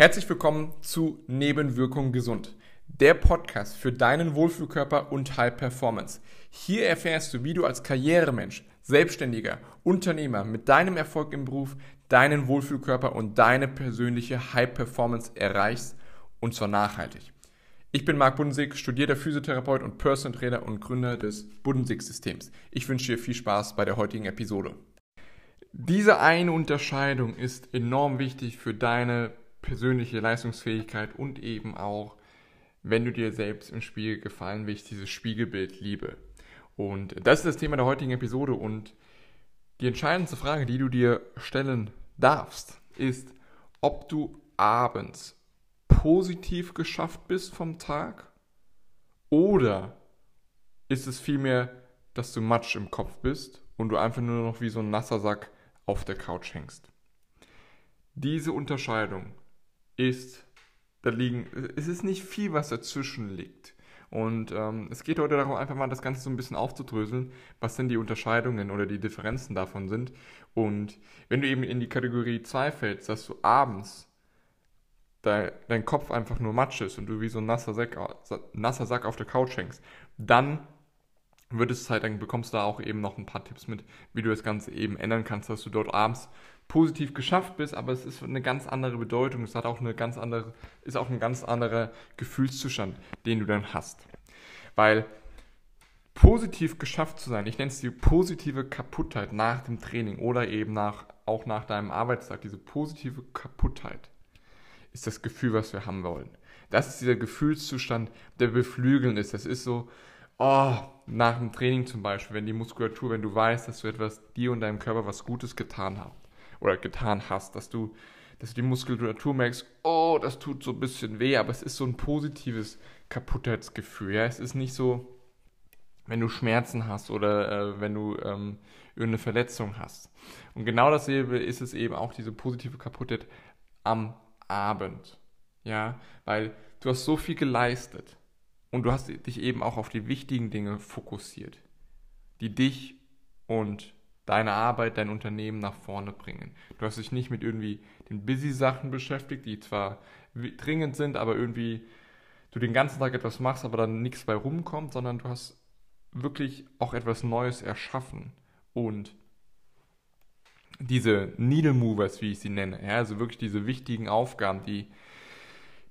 Herzlich willkommen zu Nebenwirkung gesund, der Podcast für deinen Wohlfühlkörper und High Performance. Hier erfährst du, wie du als Karrieremensch, Selbstständiger, Unternehmer mit deinem Erfolg im Beruf deinen Wohlfühlkörper und deine persönliche High Performance erreichst und zwar nachhaltig. Ich bin Marc Budensig, studierter Physiotherapeut und Personal Trainer und Gründer des Budensig-Systems. Ich wünsche dir viel Spaß bei der heutigen Episode. Diese eine Unterscheidung ist enorm wichtig für deine persönliche Leistungsfähigkeit und eben auch, wenn du dir selbst im Spiegel gefallen willst, dieses Spiegelbild liebe. Und das ist das Thema der heutigen Episode und die entscheidendste Frage, die du dir stellen darfst, ist, ob du abends positiv geschafft bist vom Tag oder ist es vielmehr, dass du Matsch im Kopf bist und du einfach nur noch wie so ein nasser Sack auf der Couch hängst. Diese Unterscheidung ist, da liegen, es ist nicht viel, was dazwischen liegt. Und ähm, es geht heute darum, einfach mal das Ganze so ein bisschen aufzudröseln, was denn die Unterscheidungen oder die Differenzen davon sind. Und wenn du eben in die Kategorie 2 fällst, dass du abends dein, dein Kopf einfach nur Matsch ist und du wie so ein nasser Sack, nasser Sack auf der Couch hängst, dann wird es Zeit, dann bekommst du da auch eben noch ein paar Tipps mit, wie du das Ganze eben ändern kannst, dass du dort abends positiv geschafft bist, aber es ist eine ganz andere Bedeutung, es hat auch eine ganz andere, ist auch ein ganz anderer Gefühlszustand, den du dann hast. Weil positiv geschafft zu sein, ich nenne es die positive Kaputtheit nach dem Training oder eben nach, auch nach deinem Arbeitstag, diese positive Kaputtheit ist das Gefühl, was wir haben wollen. Das ist dieser Gefühlszustand, der beflügelnd ist. Das ist so, oh, nach dem Training zum Beispiel, wenn die Muskulatur, wenn du weißt, dass du etwas dir und deinem Körper was Gutes getan hast oder getan hast, dass du, dass du die Muskulatur merkst, oh, das tut so ein bisschen weh, aber es ist so ein positives Kaputtheitsgefühl. Ja? Es ist nicht so, wenn du Schmerzen hast oder äh, wenn du ähm, irgendeine Verletzung hast. Und genau dasselbe ist es eben auch diese positive Kaputtheit am Abend. Ja, weil du hast so viel geleistet und du hast dich eben auch auf die wichtigen Dinge fokussiert, die dich und deine Arbeit, dein Unternehmen nach vorne bringen. Du hast dich nicht mit irgendwie den Busy-Sachen beschäftigt, die zwar dringend sind, aber irgendwie du den ganzen Tag etwas machst, aber dann nichts bei rumkommt, sondern du hast wirklich auch etwas Neues erschaffen und diese Needle Movers, wie ich sie nenne, ja, also wirklich diese wichtigen Aufgaben, die,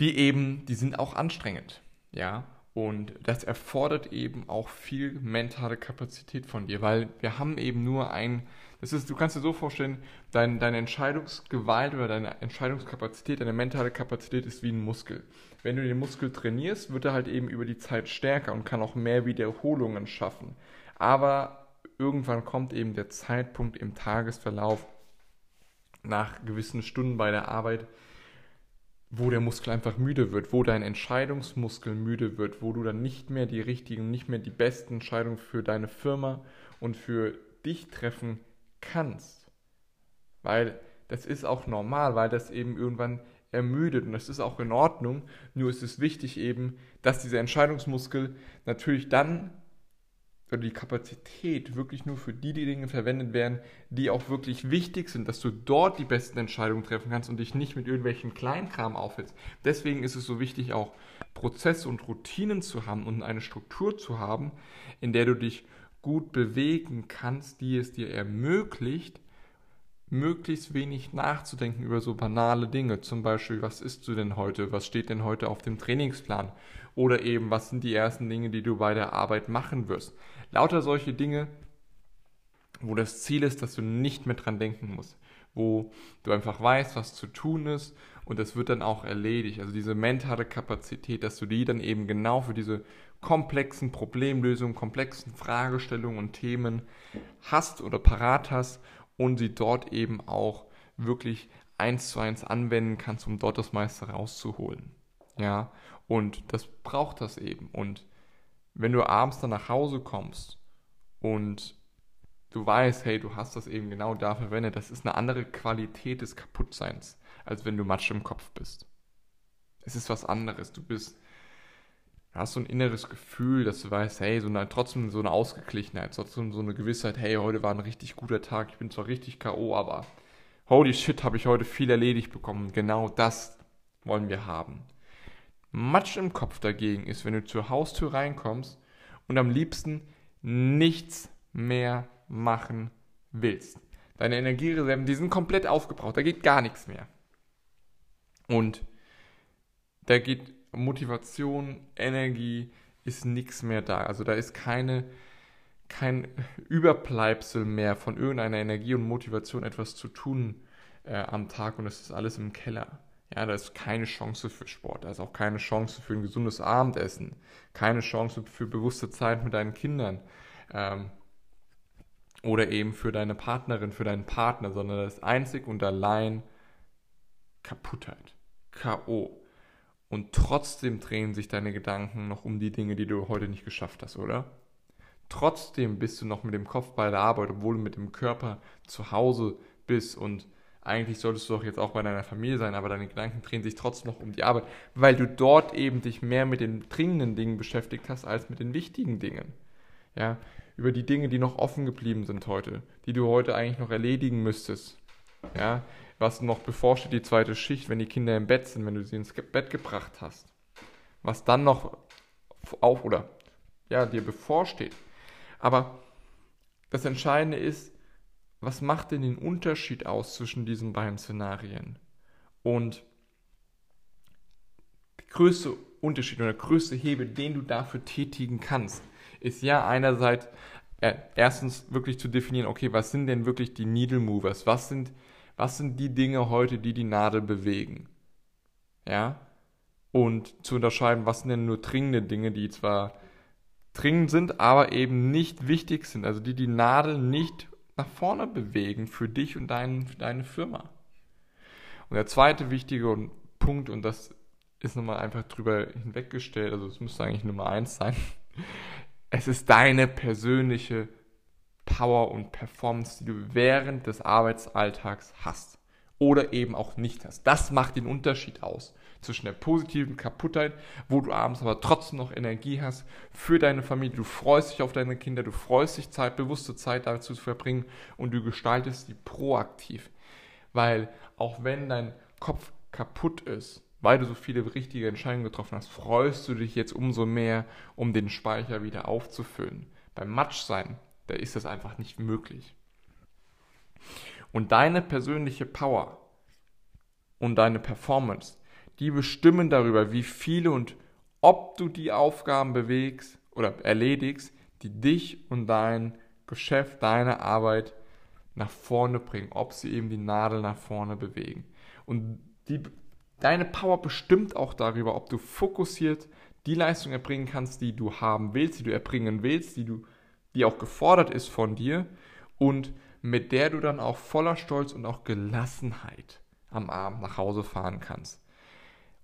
die eben, die sind auch anstrengend, ja, und das erfordert eben auch viel mentale Kapazität von dir, weil wir haben eben nur ein, das ist, du kannst dir so vorstellen, dein, deine Entscheidungsgewalt oder deine Entscheidungskapazität, deine mentale Kapazität ist wie ein Muskel. Wenn du den Muskel trainierst, wird er halt eben über die Zeit stärker und kann auch mehr Wiederholungen schaffen. Aber irgendwann kommt eben der Zeitpunkt im Tagesverlauf nach gewissen Stunden bei der Arbeit, wo der Muskel einfach müde wird, wo dein Entscheidungsmuskel müde wird, wo du dann nicht mehr die richtigen, nicht mehr die besten Entscheidungen für deine Firma und für dich treffen kannst. Weil das ist auch normal, weil das eben irgendwann ermüdet und das ist auch in Ordnung. Nur ist es wichtig eben, dass dieser Entscheidungsmuskel natürlich dann oder die Kapazität wirklich nur für die, die Dinge verwendet werden, die auch wirklich wichtig sind, dass du dort die besten Entscheidungen treffen kannst und dich nicht mit irgendwelchen Kleinkram aufhältst. Deswegen ist es so wichtig, auch Prozesse und Routinen zu haben und eine Struktur zu haben, in der du dich gut bewegen kannst, die es dir ermöglicht, möglichst wenig nachzudenken über so banale Dinge. Zum Beispiel, was isst du denn heute? Was steht denn heute auf dem Trainingsplan? Oder eben, was sind die ersten Dinge, die du bei der Arbeit machen wirst? Lauter solche Dinge, wo das Ziel ist, dass du nicht mehr dran denken musst. Wo du einfach weißt, was zu tun ist und das wird dann auch erledigt. Also diese mentale Kapazität, dass du die dann eben genau für diese komplexen Problemlösungen, komplexen Fragestellungen und Themen hast oder parat hast und sie dort eben auch wirklich eins zu eins anwenden kannst, um dort das meiste rauszuholen. Ja, und das braucht das eben. Und wenn du abends dann nach Hause kommst und du weißt, hey, du hast das eben genau da verwendet, das ist eine andere Qualität des Kaputtseins, als wenn du Matsch im Kopf bist. Es ist was anderes. Du bist, du hast so ein inneres Gefühl, dass du weißt, hey, so eine, trotzdem so eine Ausgeglichenheit, trotzdem so eine Gewissheit, hey, heute war ein richtig guter Tag, ich bin zwar richtig K.O., aber holy shit, habe ich heute viel erledigt bekommen. Genau das wollen wir haben. Matsch im Kopf dagegen ist, wenn du zur Haustür reinkommst und am liebsten nichts mehr machen willst. Deine Energiereserven, die sind komplett aufgebraucht, da geht gar nichts mehr. Und da geht Motivation, Energie, ist nichts mehr da. Also da ist keine, kein Überbleibsel mehr von irgendeiner Energie und Motivation, etwas zu tun äh, am Tag und es ist alles im Keller. Ja, da ist keine Chance für Sport, da ist auch keine Chance für ein gesundes Abendessen, keine Chance für bewusste Zeit mit deinen Kindern ähm, oder eben für deine Partnerin, für deinen Partner, sondern das ist einzig und allein Kaputtheit, K.O. Und trotzdem drehen sich deine Gedanken noch um die Dinge, die du heute nicht geschafft hast, oder? Trotzdem bist du noch mit dem Kopf bei der Arbeit, obwohl du mit dem Körper zu Hause bist und eigentlich solltest du doch jetzt auch bei deiner Familie sein, aber deine Gedanken drehen sich trotzdem noch um die Arbeit, weil du dort eben dich mehr mit den dringenden Dingen beschäftigt hast als mit den wichtigen Dingen. Ja, über die Dinge, die noch offen geblieben sind heute, die du heute eigentlich noch erledigen müsstest. Ja, was noch bevorsteht, die zweite Schicht, wenn die Kinder im Bett sind, wenn du sie ins Bett gebracht hast. Was dann noch auf oder ja, dir bevorsteht. Aber das Entscheidende ist, was macht denn den Unterschied aus zwischen diesen beiden Szenarien? Und der größte Unterschied oder der größte Hebel, den du dafür tätigen kannst, ist ja einerseits äh, erstens wirklich zu definieren, okay, was sind denn wirklich die Needle Movers? Was sind was sind die Dinge heute, die die Nadel bewegen? Ja? Und zu unterscheiden, was sind denn nur dringende Dinge, die zwar dringend sind, aber eben nicht wichtig sind. Also die die Nadel nicht nach vorne bewegen für dich und dein, für deine Firma. Und der zweite wichtige Punkt, und das ist nochmal einfach drüber hinweggestellt, also es müsste eigentlich Nummer eins sein, es ist deine persönliche Power und Performance, die du während des Arbeitsalltags hast oder eben auch nicht hast. Das macht den Unterschied aus zwischen der positiven Kaputtheit, wo du abends aber trotzdem noch Energie hast für deine Familie. Du freust dich auf deine Kinder, du freust dich Zeit, bewusste Zeit dazu zu verbringen und du gestaltest sie proaktiv. Weil auch wenn dein Kopf kaputt ist, weil du so viele richtige Entscheidungen getroffen hast, freust du dich jetzt umso mehr, um den Speicher wieder aufzufüllen. Beim Matschsein da ist das einfach nicht möglich. Und deine persönliche Power und deine Performance, die bestimmen darüber, wie viele und ob du die Aufgaben bewegst oder erledigst, die dich und dein Geschäft, deine Arbeit nach vorne bringen, ob sie eben die Nadel nach vorne bewegen. Und die, deine Power bestimmt auch darüber, ob du fokussiert die Leistung erbringen kannst, die du haben willst, die du erbringen willst, die du die auch gefordert ist von dir und mit der du dann auch voller Stolz und auch Gelassenheit am Abend nach Hause fahren kannst.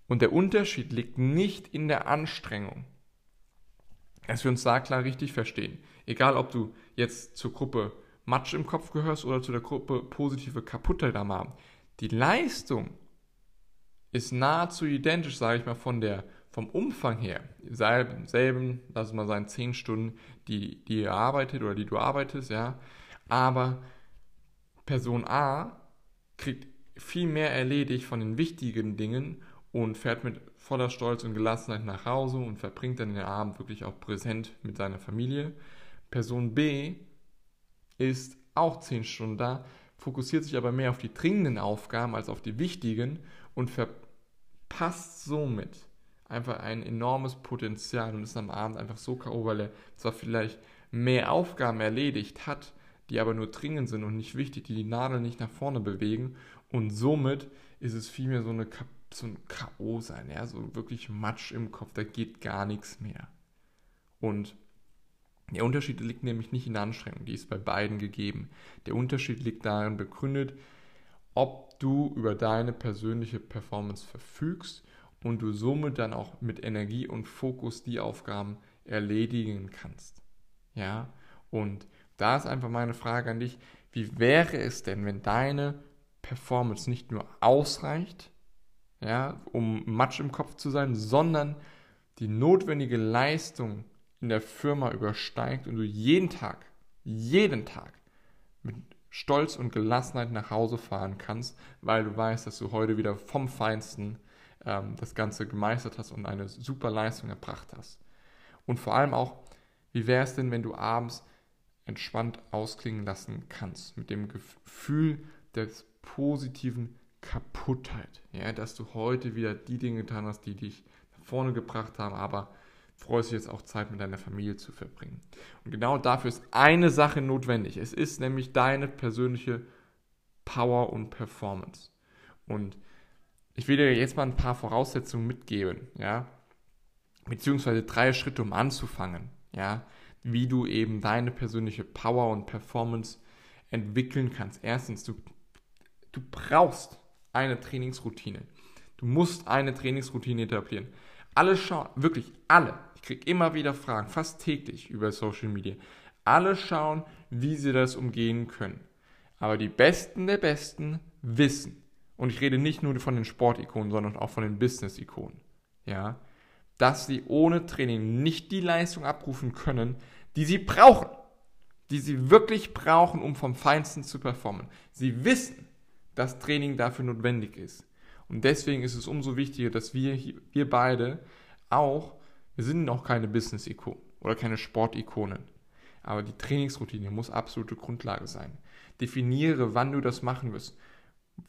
Und der Unterschied liegt nicht in der Anstrengung, dass wir uns da klar richtig verstehen. Egal, ob du jetzt zur Gruppe Matsch im Kopf gehörst oder zu der Gruppe positive Kaputtheit am Abend. Die Leistung ist nahezu identisch, sage ich mal, von der vom Umfang her, selben, selben lass mal sagen, 10 Stunden, die, die ihr arbeitet oder die du arbeitest, ja, aber Person A kriegt viel mehr erledigt von den wichtigen Dingen und fährt mit voller Stolz und Gelassenheit nach Hause und verbringt dann den Abend wirklich auch präsent mit seiner Familie. Person B ist auch 10 Stunden da, fokussiert sich aber mehr auf die dringenden Aufgaben als auf die wichtigen und verpasst somit einfach ein enormes Potenzial und ist am Abend einfach so K.O., weil er zwar vielleicht mehr Aufgaben erledigt hat, die aber nur dringend sind und nicht wichtig, die die Nadel nicht nach vorne bewegen und somit ist es vielmehr so, so ein K.O. sein, ja, so wirklich Matsch im Kopf, da geht gar nichts mehr. Und der Unterschied liegt nämlich nicht in der Anstrengung, die ist bei beiden gegeben. Der Unterschied liegt darin begründet, ob du über deine persönliche Performance verfügst und du somit dann auch mit Energie und Fokus die Aufgaben erledigen kannst. Ja, und da ist einfach meine Frage an dich, wie wäre es denn, wenn deine Performance nicht nur ausreicht, ja, um Matsch im Kopf zu sein, sondern die notwendige Leistung in der Firma übersteigt und du jeden Tag, jeden Tag mit Stolz und Gelassenheit nach Hause fahren kannst, weil du weißt, dass du heute wieder vom Feinsten ähm, das Ganze gemeistert hast und eine super Leistung erbracht hast. Und vor allem auch, wie wäre es denn, wenn du abends entspannt ausklingen lassen kannst, mit dem Gefühl des positiven Kaputtheit, ja, dass du heute wieder die Dinge getan hast, die dich nach vorne gebracht haben, aber freust dich jetzt auch Zeit mit deiner Familie zu verbringen. Und genau dafür ist eine Sache notwendig. Es ist nämlich deine persönliche Power und Performance. Und ich will dir jetzt mal ein paar Voraussetzungen mitgeben, ja, beziehungsweise drei Schritte, um anzufangen, ja, wie du eben deine persönliche Power und Performance entwickeln kannst. Erstens, du, du brauchst eine Trainingsroutine. Du musst eine Trainingsroutine etablieren. Alle schauen, wirklich alle. Ich kriege immer wieder Fragen, fast täglich über Social Media. Alle schauen, wie sie das umgehen können. Aber die Besten der Besten wissen, und ich rede nicht nur von den Sportikonen, sondern auch von den Business-Ikonen, ja, dass sie ohne Training nicht die Leistung abrufen können, die sie brauchen, die sie wirklich brauchen, um vom Feinsten zu performen. Sie wissen, dass Training dafür notwendig ist. Und deswegen ist es umso wichtiger, dass wir, wir beide auch, wir sind noch keine Business-Ikonen oder keine Sport-Ikonen, aber die Trainingsroutine muss absolute Grundlage sein. Definiere, wann du das machen wirst.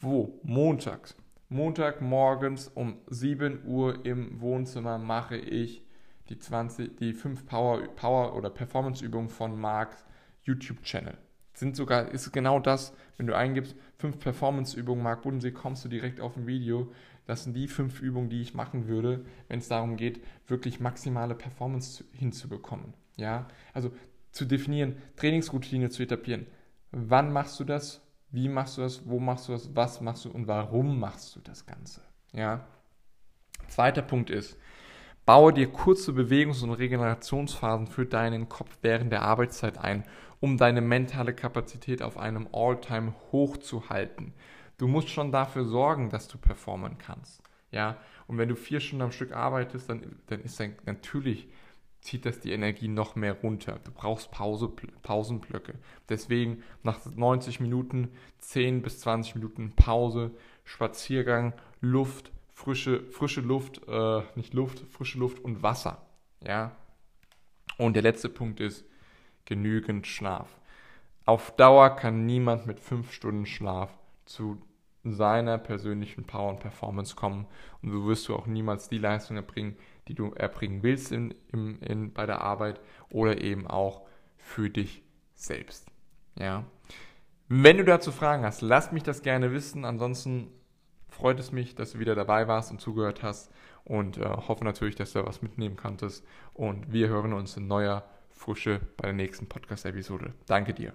Wo? Montags. Montagmorgens um 7 Uhr im Wohnzimmer mache ich die 20, die 5 Power, Power oder Performance-Übungen von Marks YouTube-Channel. Sind sogar, ist genau das, wenn du eingibst, 5 Performance-Übungen Mark Bodensee, kommst du direkt auf ein Video. Das sind die 5 Übungen, die ich machen würde, wenn es darum geht, wirklich maximale Performance hinzubekommen. Ja, also zu definieren, Trainingsroutine zu etablieren. Wann machst du das? Wie machst du das? Wo machst du das? Was machst du und warum machst du das Ganze? Ja. Zweiter Punkt ist, baue dir kurze Bewegungs- und Regenerationsphasen für deinen Kopf während der Arbeitszeit ein, um deine mentale Kapazität auf einem All-Time hoch zu halten. Du musst schon dafür sorgen, dass du performen kannst. Ja, und wenn du vier Stunden am Stück arbeitest, dann, dann ist dann natürlich zieht das die Energie noch mehr runter. Du brauchst Pause, Pausenblöcke. Deswegen nach 90 Minuten 10 bis 20 Minuten Pause, Spaziergang, Luft, frische, frische Luft, äh, nicht Luft, frische Luft und Wasser. Ja. Und der letzte Punkt ist genügend Schlaf. Auf Dauer kann niemand mit 5 Stunden Schlaf zu seiner persönlichen Power und Performance kommen und so wirst du auch niemals die Leistung erbringen, die du erbringen willst in, in, in, bei der Arbeit oder eben auch für dich selbst. Ja. Wenn du dazu Fragen hast, lass mich das gerne wissen. Ansonsten freut es mich, dass du wieder dabei warst und zugehört hast und äh, hoffe natürlich, dass du was mitnehmen konntest. Und wir hören uns in neuer Frische bei der nächsten Podcast-Episode. Danke dir.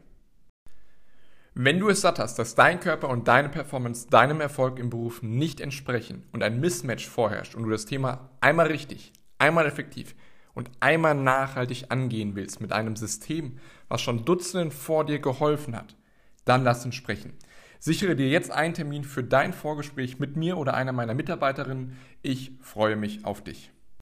Wenn du es satt hast, dass dein Körper und deine Performance deinem Erfolg im Beruf nicht entsprechen und ein Mismatch vorherrscht und du das Thema einmal richtig, einmal effektiv und einmal nachhaltig angehen willst mit einem System, was schon Dutzenden vor dir geholfen hat, dann lass uns sprechen. Sichere dir jetzt einen Termin für dein Vorgespräch mit mir oder einer meiner Mitarbeiterinnen. Ich freue mich auf dich.